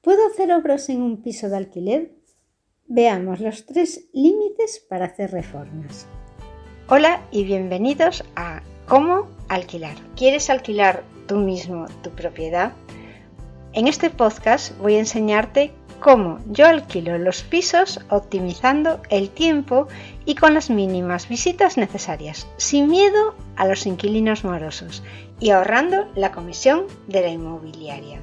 ¿Puedo hacer obras en un piso de alquiler? Veamos los tres límites para hacer reformas. Hola y bienvenidos a ¿Cómo alquilar? ¿Quieres alquilar tú mismo tu propiedad? En este podcast voy a enseñarte cómo yo alquilo los pisos optimizando el tiempo y con las mínimas visitas necesarias, sin miedo a los inquilinos morosos y ahorrando la comisión de la inmobiliaria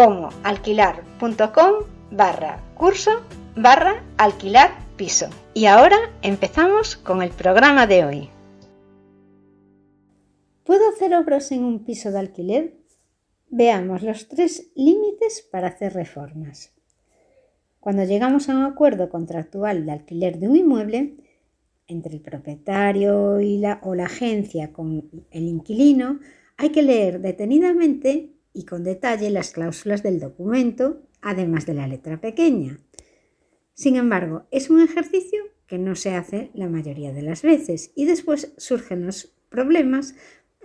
comoalquilar.com barra curso barra alquilar piso. Y ahora empezamos con el programa de hoy. ¿Puedo hacer obras en un piso de alquiler? Veamos los tres límites para hacer reformas. Cuando llegamos a un acuerdo contractual de alquiler de un inmueble, entre el propietario y la, o la agencia con el inquilino, hay que leer detenidamente y con detalle las cláusulas del documento, además de la letra pequeña. Sin embargo, es un ejercicio que no se hace la mayoría de las veces y después surgen los problemas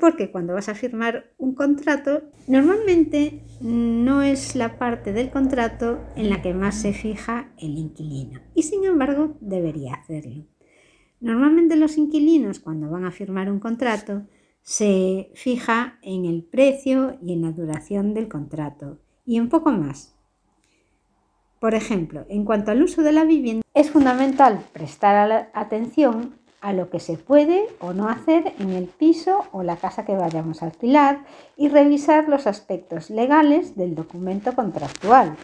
porque cuando vas a firmar un contrato, normalmente no es la parte del contrato en la que más se fija el inquilino y sin embargo debería hacerlo. Normalmente los inquilinos cuando van a firmar un contrato se fija en el precio y en la duración del contrato y en poco más. Por ejemplo, en cuanto al uso de la vivienda, es fundamental prestar atención a lo que se puede o no hacer en el piso o la casa que vayamos a alquilar y revisar los aspectos legales del documento contractual,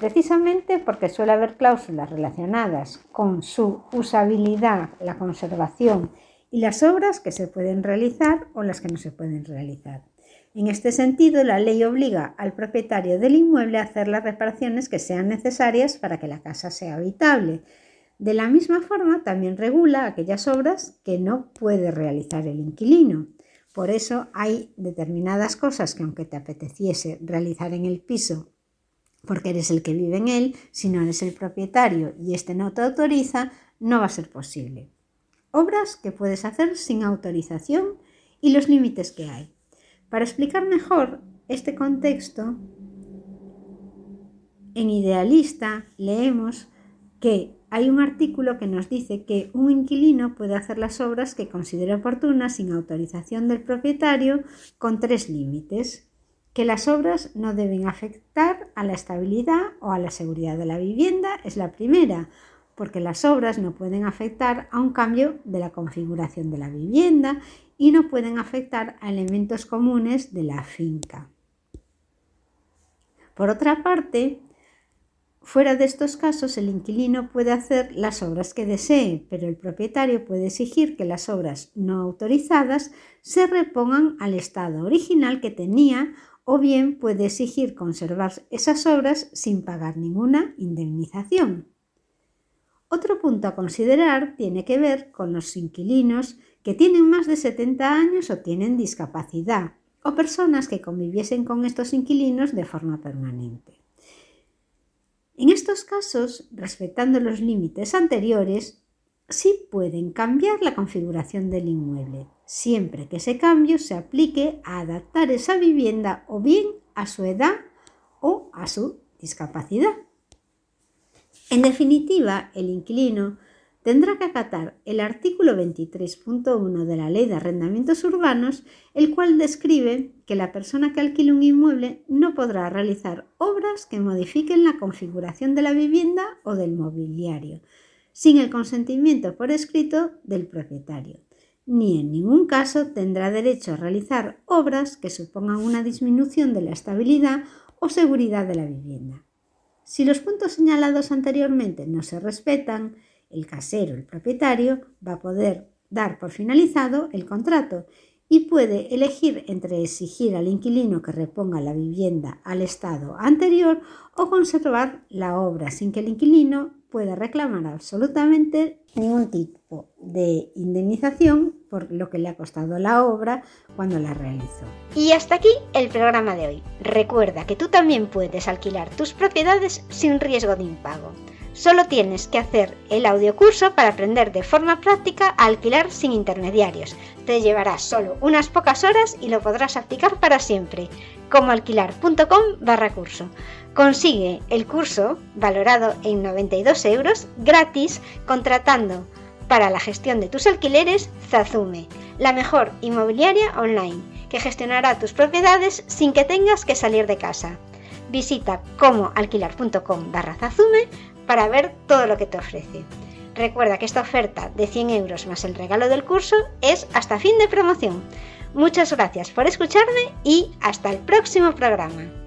precisamente porque suele haber cláusulas relacionadas con su usabilidad, la conservación y las obras que se pueden realizar o las que no se pueden realizar. En este sentido, la ley obliga al propietario del inmueble a hacer las reparaciones que sean necesarias para que la casa sea habitable. De la misma forma, también regula aquellas obras que no puede realizar el inquilino. Por eso hay determinadas cosas que aunque te apeteciese realizar en el piso porque eres el que vive en él, si no eres el propietario y éste no te autoriza, no va a ser posible obras que puedes hacer sin autorización y los límites que hay. Para explicar mejor este contexto, en Idealista leemos que hay un artículo que nos dice que un inquilino puede hacer las obras que considere oportunas sin autorización del propietario con tres límites, que las obras no deben afectar a la estabilidad o a la seguridad de la vivienda, es la primera, porque las obras no pueden afectar a un cambio de la configuración de la vivienda y no pueden afectar a elementos comunes de la finca. Por otra parte, fuera de estos casos el inquilino puede hacer las obras que desee, pero el propietario puede exigir que las obras no autorizadas se repongan al estado original que tenía o bien puede exigir conservar esas obras sin pagar ninguna indemnización. Otro punto a considerar tiene que ver con los inquilinos que tienen más de 70 años o tienen discapacidad, o personas que conviviesen con estos inquilinos de forma permanente. En estos casos, respetando los límites anteriores, sí pueden cambiar la configuración del inmueble, siempre que ese cambio se aplique a adaptar esa vivienda o bien a su edad o a su discapacidad. En definitiva, el inquilino tendrá que acatar el artículo 23.1 de la Ley de Arrendamientos Urbanos, el cual describe que la persona que alquile un inmueble no podrá realizar obras que modifiquen la configuración de la vivienda o del mobiliario, sin el consentimiento por escrito del propietario, ni en ningún caso tendrá derecho a realizar obras que supongan una disminución de la estabilidad o seguridad de la vivienda. Si los puntos señalados anteriormente no se respetan, el casero, el propietario, va a poder dar por finalizado el contrato y puede elegir entre exigir al inquilino que reponga la vivienda al estado anterior o conservar la obra sin que el inquilino pueda reclamar absolutamente ningún de indemnización por lo que le ha costado la obra cuando la realizó. Y hasta aquí el programa de hoy. Recuerda que tú también puedes alquilar tus propiedades sin riesgo de impago. Solo tienes que hacer el audiocurso para aprender de forma práctica a alquilar sin intermediarios. Te llevará solo unas pocas horas y lo podrás aplicar para siempre. Como alquilar.com barra curso. Consigue el curso, valorado en 92 euros, gratis, contratando para la gestión de tus alquileres Zazume, la mejor inmobiliaria online, que gestionará tus propiedades sin que tengas que salir de casa. Visita comoalquilar.com barra Zazume para ver todo lo que te ofrece. Recuerda que esta oferta de 100 euros más el regalo del curso es hasta fin de promoción. Muchas gracias por escucharme y hasta el próximo programa.